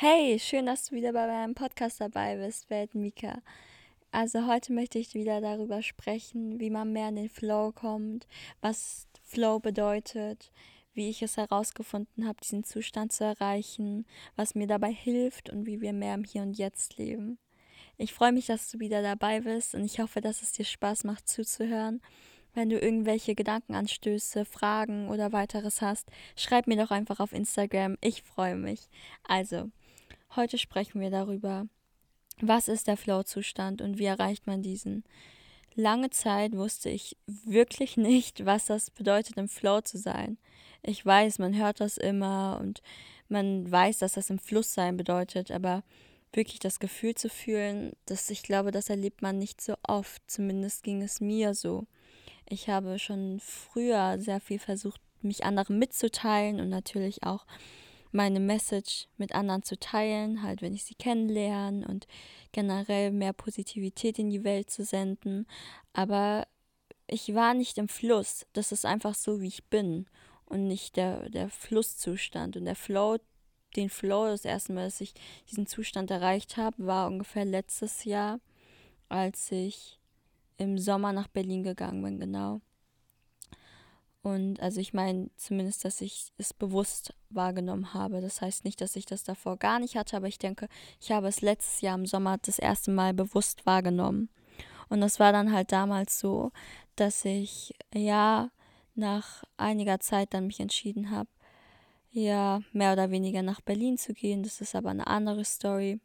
Hey, schön, dass du wieder bei meinem Podcast dabei bist, Welt Mika. Also heute möchte ich wieder darüber sprechen, wie man mehr in den Flow kommt, was Flow bedeutet, wie ich es herausgefunden habe, diesen Zustand zu erreichen, was mir dabei hilft und wie wir mehr im Hier und Jetzt leben. Ich freue mich, dass du wieder dabei bist und ich hoffe, dass es dir Spaß macht zuzuhören. Wenn du irgendwelche Gedankenanstöße, Fragen oder weiteres hast, schreib mir doch einfach auf Instagram. Ich freue mich. Also, Heute sprechen wir darüber, was ist der Flow-Zustand und wie erreicht man diesen. Lange Zeit wusste ich wirklich nicht, was das bedeutet, im Flow zu sein. Ich weiß, man hört das immer und man weiß, dass das im Fluss sein bedeutet, aber wirklich das Gefühl zu fühlen, dass ich glaube, das erlebt man nicht so oft. Zumindest ging es mir so. Ich habe schon früher sehr viel versucht, mich anderen mitzuteilen und natürlich auch meine Message mit anderen zu teilen, halt wenn ich sie kennenlerne und generell mehr Positivität in die Welt zu senden. Aber ich war nicht im Fluss. Das ist einfach so, wie ich bin und nicht der, der Flusszustand. Und der Flow, den Flow, das erste Mal, dass ich diesen Zustand erreicht habe, war ungefähr letztes Jahr, als ich im Sommer nach Berlin gegangen bin, genau. Und also ich meine zumindest, dass ich es bewusst wahrgenommen habe. Das heißt nicht, dass ich das davor gar nicht hatte, aber ich denke, ich habe es letztes Jahr im Sommer das erste Mal bewusst wahrgenommen. Und das war dann halt damals so, dass ich ja nach einiger Zeit dann mich entschieden habe, ja, mehr oder weniger nach Berlin zu gehen. Das ist aber eine andere Story.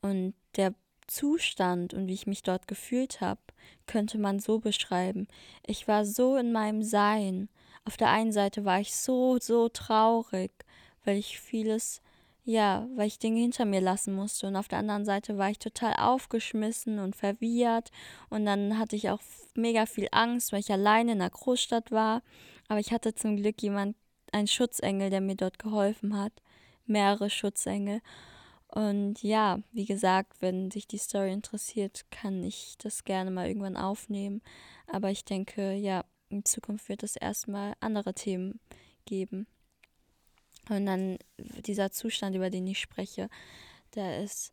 Und der Zustand und wie ich mich dort gefühlt habe, könnte man so beschreiben. Ich war so in meinem Sein. Auf der einen Seite war ich so, so traurig, weil ich vieles, ja, weil ich Dinge hinter mir lassen musste. Und auf der anderen Seite war ich total aufgeschmissen und verwirrt. Und dann hatte ich auch mega viel Angst, weil ich alleine in einer Großstadt war. Aber ich hatte zum Glück jemand, einen Schutzengel, der mir dort geholfen hat. Mehrere Schutzengel. Und ja, wie gesagt, wenn sich die Story interessiert, kann ich das gerne mal irgendwann aufnehmen. Aber ich denke, ja, in Zukunft wird es erstmal andere Themen geben. Und dann dieser Zustand, über den ich spreche, der ist,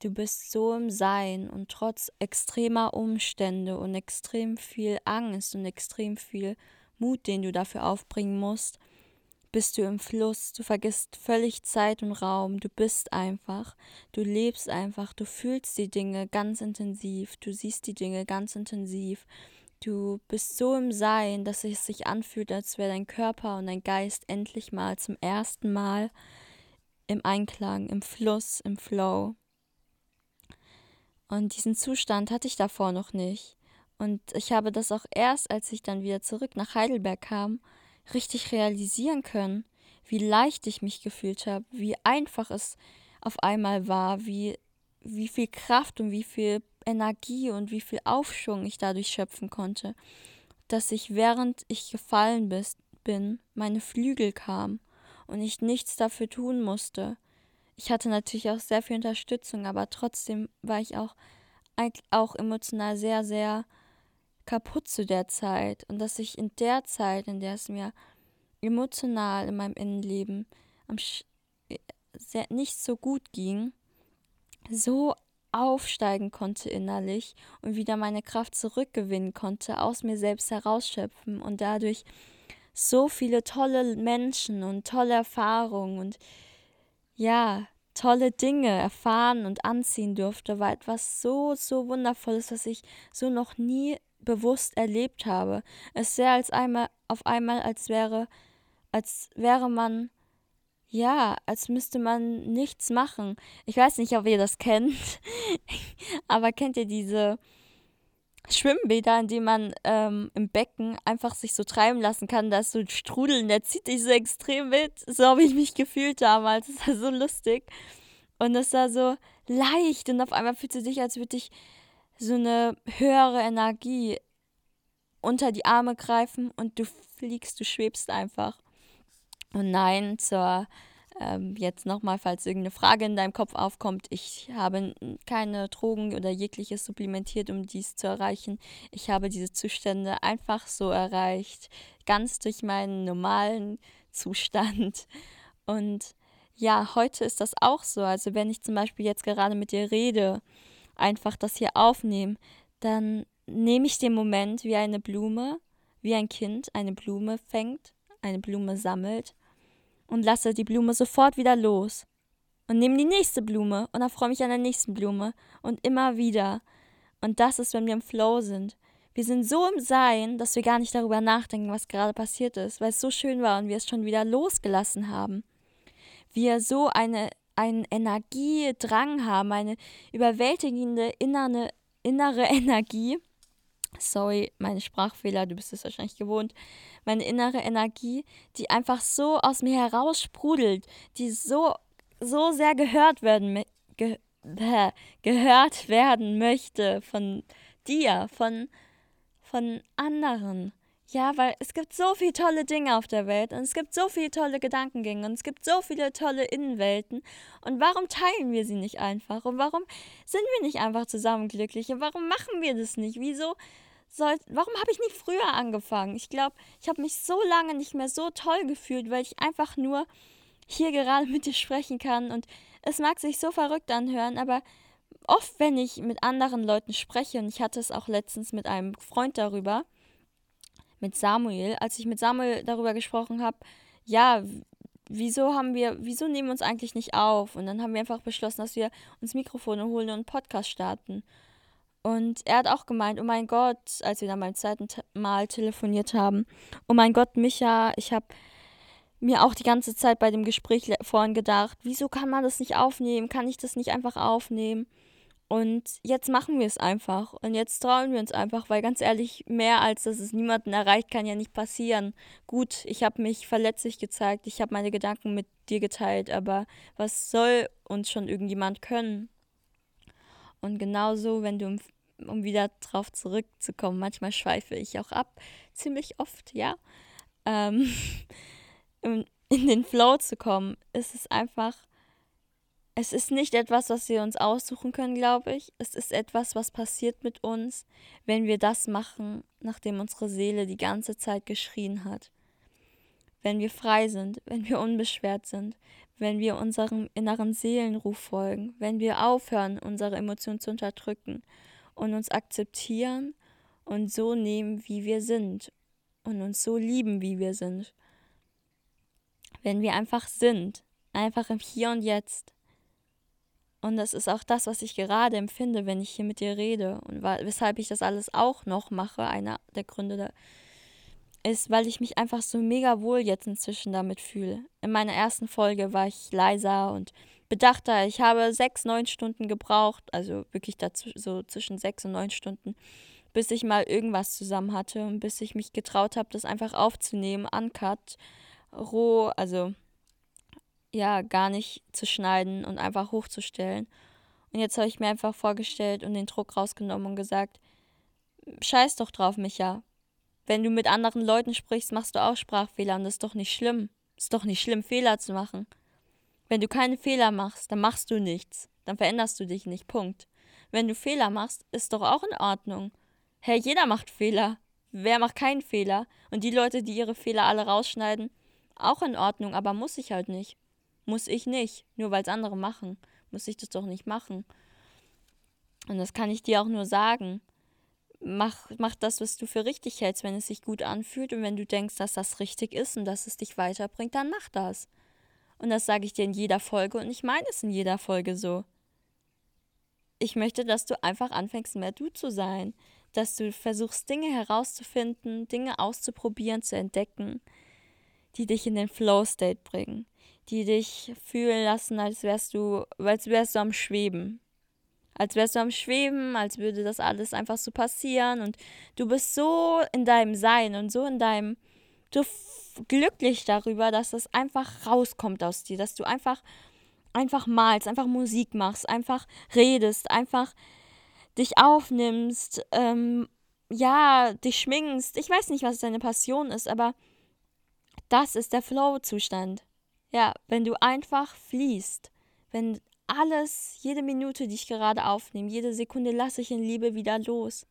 du bist so im Sein und trotz extremer Umstände und extrem viel Angst und extrem viel Mut, den du dafür aufbringen musst, bist du im Fluss, du vergisst völlig Zeit und Raum, du bist einfach, du lebst einfach, du fühlst die Dinge ganz intensiv, du siehst die Dinge ganz intensiv, du bist so im Sein, dass es sich anfühlt, als wäre dein Körper und dein Geist endlich mal zum ersten Mal im Einklang, im Fluss, im Flow. Und diesen Zustand hatte ich davor noch nicht. Und ich habe das auch erst, als ich dann wieder zurück nach Heidelberg kam, richtig realisieren können, wie leicht ich mich gefühlt habe, wie einfach es auf einmal war, wie, wie viel Kraft und wie viel Energie und wie viel Aufschwung ich dadurch schöpfen konnte, dass ich während ich gefallen bis, bin, meine Flügel kam und ich nichts dafür tun musste. Ich hatte natürlich auch sehr viel Unterstützung, aber trotzdem war ich auch, auch emotional sehr, sehr kaputt zu der Zeit und dass ich in der Zeit, in der es mir emotional in meinem Innenleben am sehr, nicht so gut ging, so aufsteigen konnte innerlich und wieder meine Kraft zurückgewinnen konnte, aus mir selbst herausschöpfen und dadurch so viele tolle Menschen und tolle Erfahrungen und ja, tolle Dinge erfahren und anziehen durfte, war etwas so, so wundervolles, was ich so noch nie bewusst erlebt habe. Es sehr als einmal auf einmal, als wäre, als wäre man, ja, als müsste man nichts machen. Ich weiß nicht, ob ihr das kennt, aber kennt ihr diese Schwimmbäder, in denen man ähm, im Becken einfach sich so treiben lassen kann, da ist so ein Strudel und der zieht dich so extrem mit. So habe ich mich gefühlt damals. Das war so lustig. Und es war so leicht und auf einmal fühlt es sich, als würde ich so eine höhere Energie unter die Arme greifen und du fliegst, du schwebst einfach. Und nein, zur ähm, jetzt nochmal, falls irgendeine Frage in deinem Kopf aufkommt, ich habe keine Drogen oder jegliches supplementiert, um dies zu erreichen. Ich habe diese Zustände einfach so erreicht, ganz durch meinen normalen Zustand. Und ja, heute ist das auch so. Also wenn ich zum Beispiel jetzt gerade mit dir rede, einfach das hier aufnehme, dann nehme ich den Moment wie eine Blume, wie ein Kind eine Blume fängt, eine Blume sammelt und lasse die Blume sofort wieder los und nehme die nächste Blume und erfreue mich an der nächsten Blume und immer wieder. Und das ist, wenn wir im Flow sind. Wir sind so im Sein, dass wir gar nicht darüber nachdenken, was gerade passiert ist, weil es so schön war und wir es schon wieder losgelassen haben. Wir so eine, einen Energiedrang haben, eine überwältigende innere, innere Energie. Sorry, meine Sprachfehler, du bist es wahrscheinlich gewohnt. Meine innere Energie, die einfach so aus mir heraus sprudelt, die so so sehr gehört werden, ge, äh, gehört werden möchte von dir, von, von anderen. Ja, weil es gibt so viele tolle Dinge auf der Welt und es gibt so viele tolle Gedankengänge und es gibt so viele tolle Innenwelten. Und warum teilen wir sie nicht einfach? Und warum sind wir nicht einfach zusammen glücklich? Und warum machen wir das nicht? Wieso soll, warum habe ich nicht früher angefangen? Ich glaube, ich habe mich so lange nicht mehr so toll gefühlt, weil ich einfach nur hier gerade mit dir sprechen kann. Und es mag sich so verrückt anhören, aber oft, wenn ich mit anderen Leuten spreche, und ich hatte es auch letztens mit einem Freund darüber, mit Samuel, als ich mit Samuel darüber gesprochen habe, ja, wieso haben wir, wieso nehmen wir uns eigentlich nicht auf? Und dann haben wir einfach beschlossen, dass wir uns Mikrofone holen und einen Podcast starten. Und er hat auch gemeint, oh mein Gott, als wir dann beim zweiten Mal telefoniert haben, oh mein Gott, Micha, ich habe mir auch die ganze Zeit bei dem Gespräch vorhin gedacht, wieso kann man das nicht aufnehmen? Kann ich das nicht einfach aufnehmen? Und jetzt machen wir es einfach. Und jetzt trauen wir uns einfach, weil ganz ehrlich, mehr als dass es niemanden erreicht, kann ja nicht passieren. Gut, ich habe mich verletzlich gezeigt, ich habe meine Gedanken mit dir geteilt, aber was soll uns schon irgendjemand können? Und genauso, wenn du, um wieder drauf zurückzukommen, manchmal schweife ich auch ab, ziemlich oft, ja. Ähm, in den Flow zu kommen, ist es einfach, es ist nicht etwas, was wir uns aussuchen können, glaube ich. Es ist etwas, was passiert mit uns, wenn wir das machen, nachdem unsere Seele die ganze Zeit geschrien hat. Wenn wir frei sind, wenn wir unbeschwert sind, wenn wir unserem inneren Seelenruf folgen, wenn wir aufhören, unsere Emotionen zu unterdrücken und uns akzeptieren und so nehmen, wie wir sind und uns so lieben, wie wir sind wenn wir einfach sind, einfach im Hier und Jetzt. Und das ist auch das, was ich gerade empfinde, wenn ich hier mit dir rede und weshalb ich das alles auch noch mache. Einer der Gründe da ist, weil ich mich einfach so mega wohl jetzt inzwischen damit fühle. In meiner ersten Folge war ich leiser und bedachter. Ich habe sechs, neun Stunden gebraucht, also wirklich dazu so zwischen sechs und neun Stunden, bis ich mal irgendwas zusammen hatte und bis ich mich getraut habe, das einfach aufzunehmen, uncut roh, also ja, gar nicht zu schneiden und einfach hochzustellen. Und jetzt habe ich mir einfach vorgestellt und den Druck rausgenommen und gesagt, scheiß doch drauf, Micha. Wenn du mit anderen Leuten sprichst, machst du auch Sprachfehler und das ist doch nicht schlimm. Ist doch nicht schlimm, Fehler zu machen. Wenn du keine Fehler machst, dann machst du nichts. Dann veränderst du dich nicht. Punkt. Wenn du Fehler machst, ist doch auch in Ordnung. Herr, jeder macht Fehler. Wer macht keinen Fehler? Und die Leute, die ihre Fehler alle rausschneiden, auch in Ordnung, aber muss ich halt nicht. Muss ich nicht. Nur weil es andere machen. Muss ich das doch nicht machen. Und das kann ich dir auch nur sagen. Mach, mach das, was du für richtig hältst, wenn es sich gut anfühlt und wenn du denkst, dass das richtig ist und dass es dich weiterbringt, dann mach das. Und das sage ich dir in jeder Folge und ich meine es in jeder Folge so. Ich möchte, dass du einfach anfängst, mehr du zu sein. Dass du versuchst, Dinge herauszufinden, Dinge auszuprobieren, zu entdecken die dich in den Flow-State bringen, die dich fühlen lassen, als wärst du, als wärst du am Schweben. Als wärst du am Schweben, als würde das alles einfach so passieren und du bist so in deinem Sein und so in deinem, du glücklich darüber, dass das einfach rauskommt aus dir, dass du einfach, einfach malst, einfach Musik machst, einfach redest, einfach dich aufnimmst, ähm, ja, dich schminkst. Ich weiß nicht, was deine Passion ist, aber das ist der Flow-Zustand. Ja, wenn du einfach fließt, wenn alles, jede Minute, die ich gerade aufnehme, jede Sekunde lasse ich in Liebe wieder los,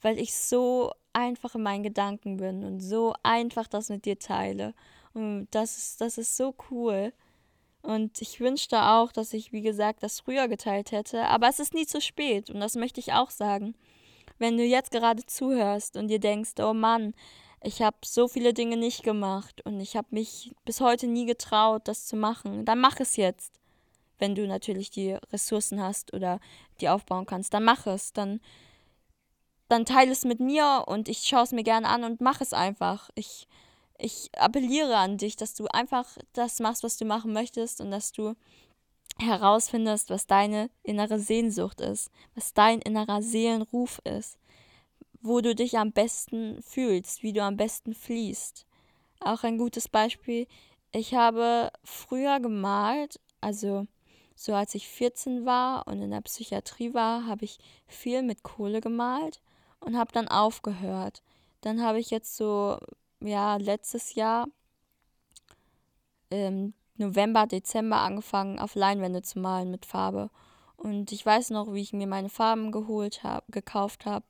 weil ich so einfach in meinen Gedanken bin und so einfach das mit dir teile. Und das ist, das ist so cool, Und ich wünschte auch, dass ich, wie gesagt, das früher geteilt hätte. Aber es ist nie zu spät. Und das möchte ich auch sagen. Wenn du jetzt gerade zuhörst und dir denkst, oh Mann, ich habe so viele Dinge nicht gemacht und ich habe mich bis heute nie getraut, das zu machen, dann mach es jetzt. Wenn du natürlich die Ressourcen hast oder die aufbauen kannst, dann mach es. Dann, dann teile es mit mir und ich schaue es mir gerne an und mach es einfach. Ich, ich appelliere an dich, dass du einfach das machst, was du machen möchtest und dass du herausfindest, was deine innere Sehnsucht ist, was dein innerer Seelenruf ist wo du dich am besten fühlst, wie du am besten fließt. Auch ein gutes Beispiel, ich habe früher gemalt, also so als ich 14 war und in der Psychiatrie war, habe ich viel mit Kohle gemalt und habe dann aufgehört. Dann habe ich jetzt so, ja, letztes Jahr im November, Dezember angefangen, auf Leinwände zu malen mit Farbe. Und ich weiß noch, wie ich mir meine Farben geholt habe, gekauft habe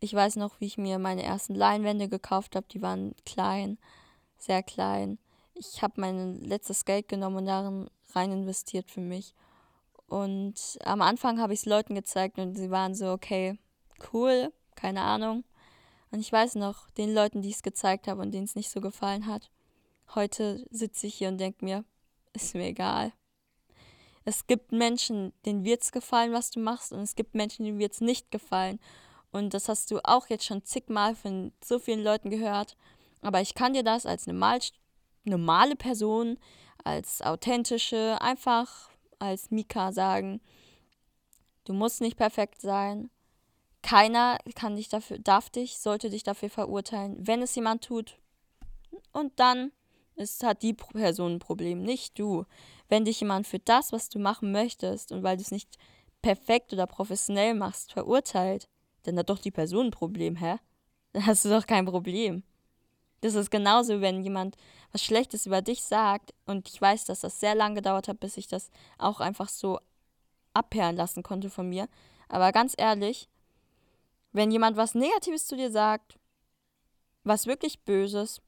ich weiß noch, wie ich mir meine ersten Leinwände gekauft habe. Die waren klein, sehr klein. Ich habe mein letztes Geld genommen und darin rein investiert für mich. Und am Anfang habe ich es Leuten gezeigt und sie waren so, okay, cool, keine Ahnung. Und ich weiß noch, den Leuten, die ich es gezeigt habe und denen es nicht so gefallen hat, heute sitze ich hier und denke mir, ist mir egal. Es gibt Menschen, denen wird es gefallen, was du machst, und es gibt Menschen, denen wird es nicht gefallen. Und das hast du auch jetzt schon zigmal von so vielen Leuten gehört. Aber ich kann dir das als normale Person, als authentische, einfach als Mika sagen. Du musst nicht perfekt sein. Keiner kann dich dafür, darf dich, sollte dich dafür verurteilen, wenn es jemand tut. Und dann ist, hat die Person ein Problem, nicht du. Wenn dich jemand für das, was du machen möchtest und weil du es nicht perfekt oder professionell machst, verurteilt, dann hat doch die Person ein Problem, hä? Dann hast du doch kein Problem. Das ist genauso, wenn jemand was Schlechtes über dich sagt und ich weiß, dass das sehr lange gedauert hat, bis ich das auch einfach so abperlen lassen konnte von mir. Aber ganz ehrlich, wenn jemand was Negatives zu dir sagt, was wirklich Böses,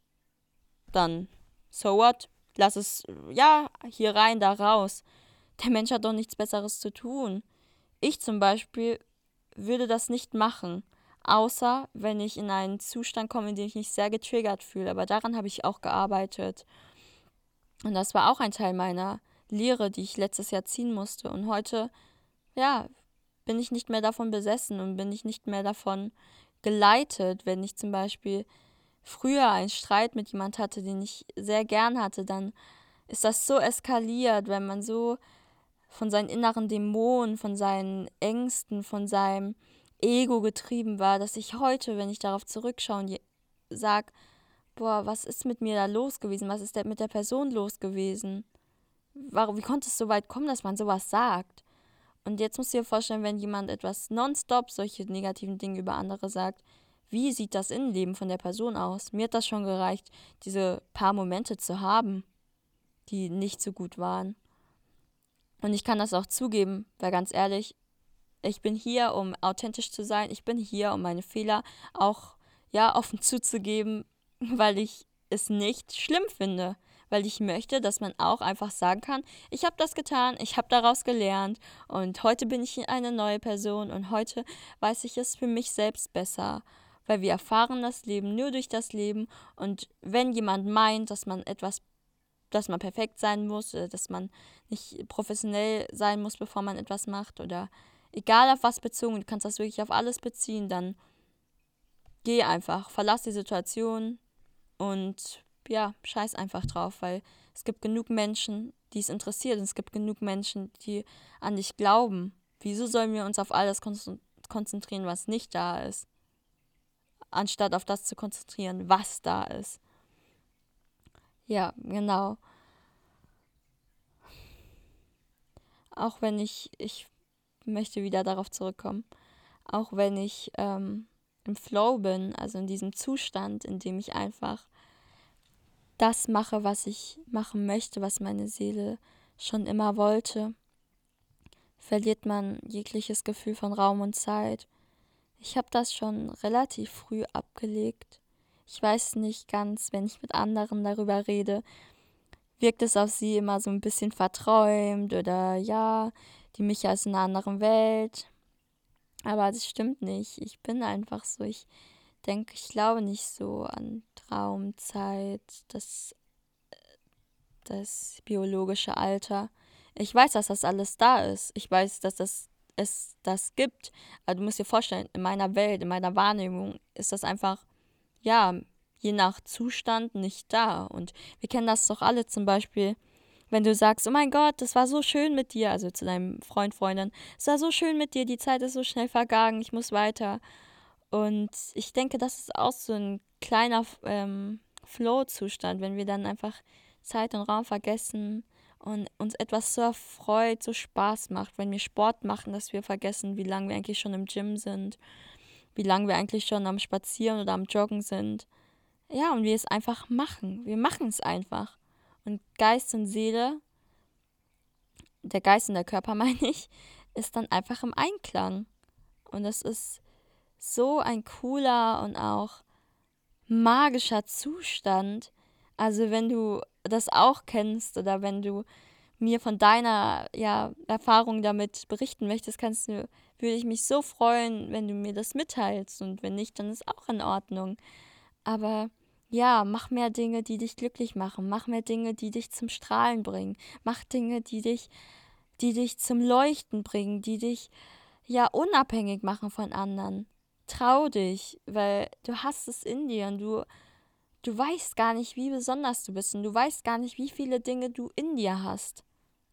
dann so what? Lass es, ja, hier rein, da raus. Der Mensch hat doch nichts Besseres zu tun. Ich zum Beispiel würde das nicht machen, außer wenn ich in einen Zustand komme, in dem ich mich sehr getriggert fühle. Aber daran habe ich auch gearbeitet. Und das war auch ein Teil meiner Lehre, die ich letztes Jahr ziehen musste. Und heute, ja, bin ich nicht mehr davon besessen und bin ich nicht mehr davon geleitet, wenn ich zum Beispiel früher einen Streit mit jemand hatte, den ich sehr gern hatte, dann ist das so eskaliert, wenn man so von seinen inneren Dämonen, von seinen Ängsten, von seinem Ego getrieben war, dass ich heute, wenn ich darauf zurückschaue sage, boah, was ist mit mir da los gewesen? Was ist mit der Person los gewesen? Warum, wie konnte es so weit kommen, dass man sowas sagt? Und jetzt musst du dir vorstellen, wenn jemand etwas nonstop solche negativen Dinge über andere sagt, wie sieht das Innenleben von der Person aus? Mir hat das schon gereicht, diese paar Momente zu haben, die nicht so gut waren. Und ich kann das auch zugeben, weil ganz ehrlich, ich bin hier, um authentisch zu sein. Ich bin hier, um meine Fehler auch ja offen zuzugeben, weil ich es nicht schlimm finde, weil ich möchte, dass man auch einfach sagen kann, ich habe das getan, ich habe daraus gelernt und heute bin ich eine neue Person und heute weiß ich es für mich selbst besser, weil wir erfahren das Leben nur durch das Leben und wenn jemand meint, dass man etwas dass man perfekt sein muss, oder dass man nicht professionell sein muss, bevor man etwas macht oder egal auf was bezogen, du kannst das wirklich auf alles beziehen, dann geh einfach, verlass die Situation und ja, scheiß einfach drauf, weil es gibt genug Menschen, die es interessiert und es gibt genug Menschen, die an dich glauben. Wieso sollen wir uns auf alles konzentrieren, was nicht da ist, anstatt auf das zu konzentrieren, was da ist? Ja, genau. Auch wenn ich, ich möchte wieder darauf zurückkommen, auch wenn ich ähm, im Flow bin, also in diesem Zustand, in dem ich einfach das mache, was ich machen möchte, was meine Seele schon immer wollte, verliert man jegliches Gefühl von Raum und Zeit. Ich habe das schon relativ früh abgelegt. Ich weiß nicht ganz, wenn ich mit anderen darüber rede, wirkt es auf sie immer so ein bisschen verträumt oder ja, die Micha ist in einer anderen Welt. Aber das stimmt nicht. Ich bin einfach so. Ich denke, ich glaube nicht so an Traumzeit, das, das biologische Alter. Ich weiß, dass das alles da ist. Ich weiß, dass das, es das gibt. Aber du musst dir vorstellen, in meiner Welt, in meiner Wahrnehmung ist das einfach, ja, je nach Zustand nicht da. Und wir kennen das doch alle zum Beispiel, wenn du sagst, oh mein Gott, das war so schön mit dir, also zu deinem Freund, Freundin, es war so schön mit dir, die Zeit ist so schnell vergangen, ich muss weiter. Und ich denke, das ist auch so ein kleiner ähm, Flow-Zustand, wenn wir dann einfach Zeit und Raum vergessen und uns etwas so erfreut, so Spaß macht, wenn wir Sport machen, dass wir vergessen, wie lange wir eigentlich schon im Gym sind, wie lange wir eigentlich schon am Spazieren oder am Joggen sind. Ja, und wir es einfach machen. Wir machen es einfach. Und Geist und Seele, der Geist und der Körper meine ich, ist dann einfach im Einklang. Und das ist so ein cooler und auch magischer Zustand. Also wenn du das auch kennst oder wenn du mir von deiner ja, Erfahrung damit berichten möchtest, kannst du, würde ich mich so freuen, wenn du mir das mitteilst. Und wenn nicht, dann ist auch in Ordnung. Aber ja, mach mehr Dinge, die dich glücklich machen. Mach mehr Dinge, die dich zum Strahlen bringen. Mach Dinge, die dich, die dich zum Leuchten bringen, die dich ja unabhängig machen von anderen. Trau dich, weil du hast es in dir und du, du weißt gar nicht, wie besonders du bist und du weißt gar nicht, wie viele Dinge du in dir hast.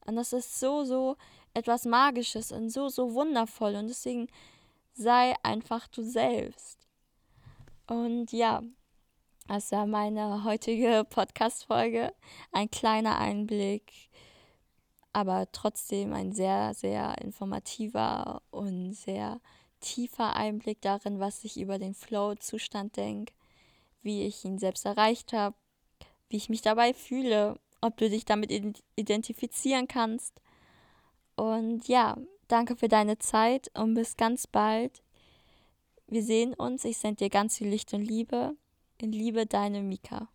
Und das ist so, so etwas Magisches und so, so wundervoll. Und deswegen sei einfach du selbst. Und ja, das war meine heutige Podcast-Folge. Ein kleiner Einblick, aber trotzdem ein sehr, sehr informativer und sehr tiefer Einblick darin, was ich über den Flow-Zustand denke, wie ich ihn selbst erreicht habe, wie ich mich dabei fühle, ob du dich damit identifizieren kannst. Und ja, danke für deine Zeit und bis ganz bald. Wir sehen uns. Ich sende dir ganz viel Licht und Liebe. In Liebe, deine Mika.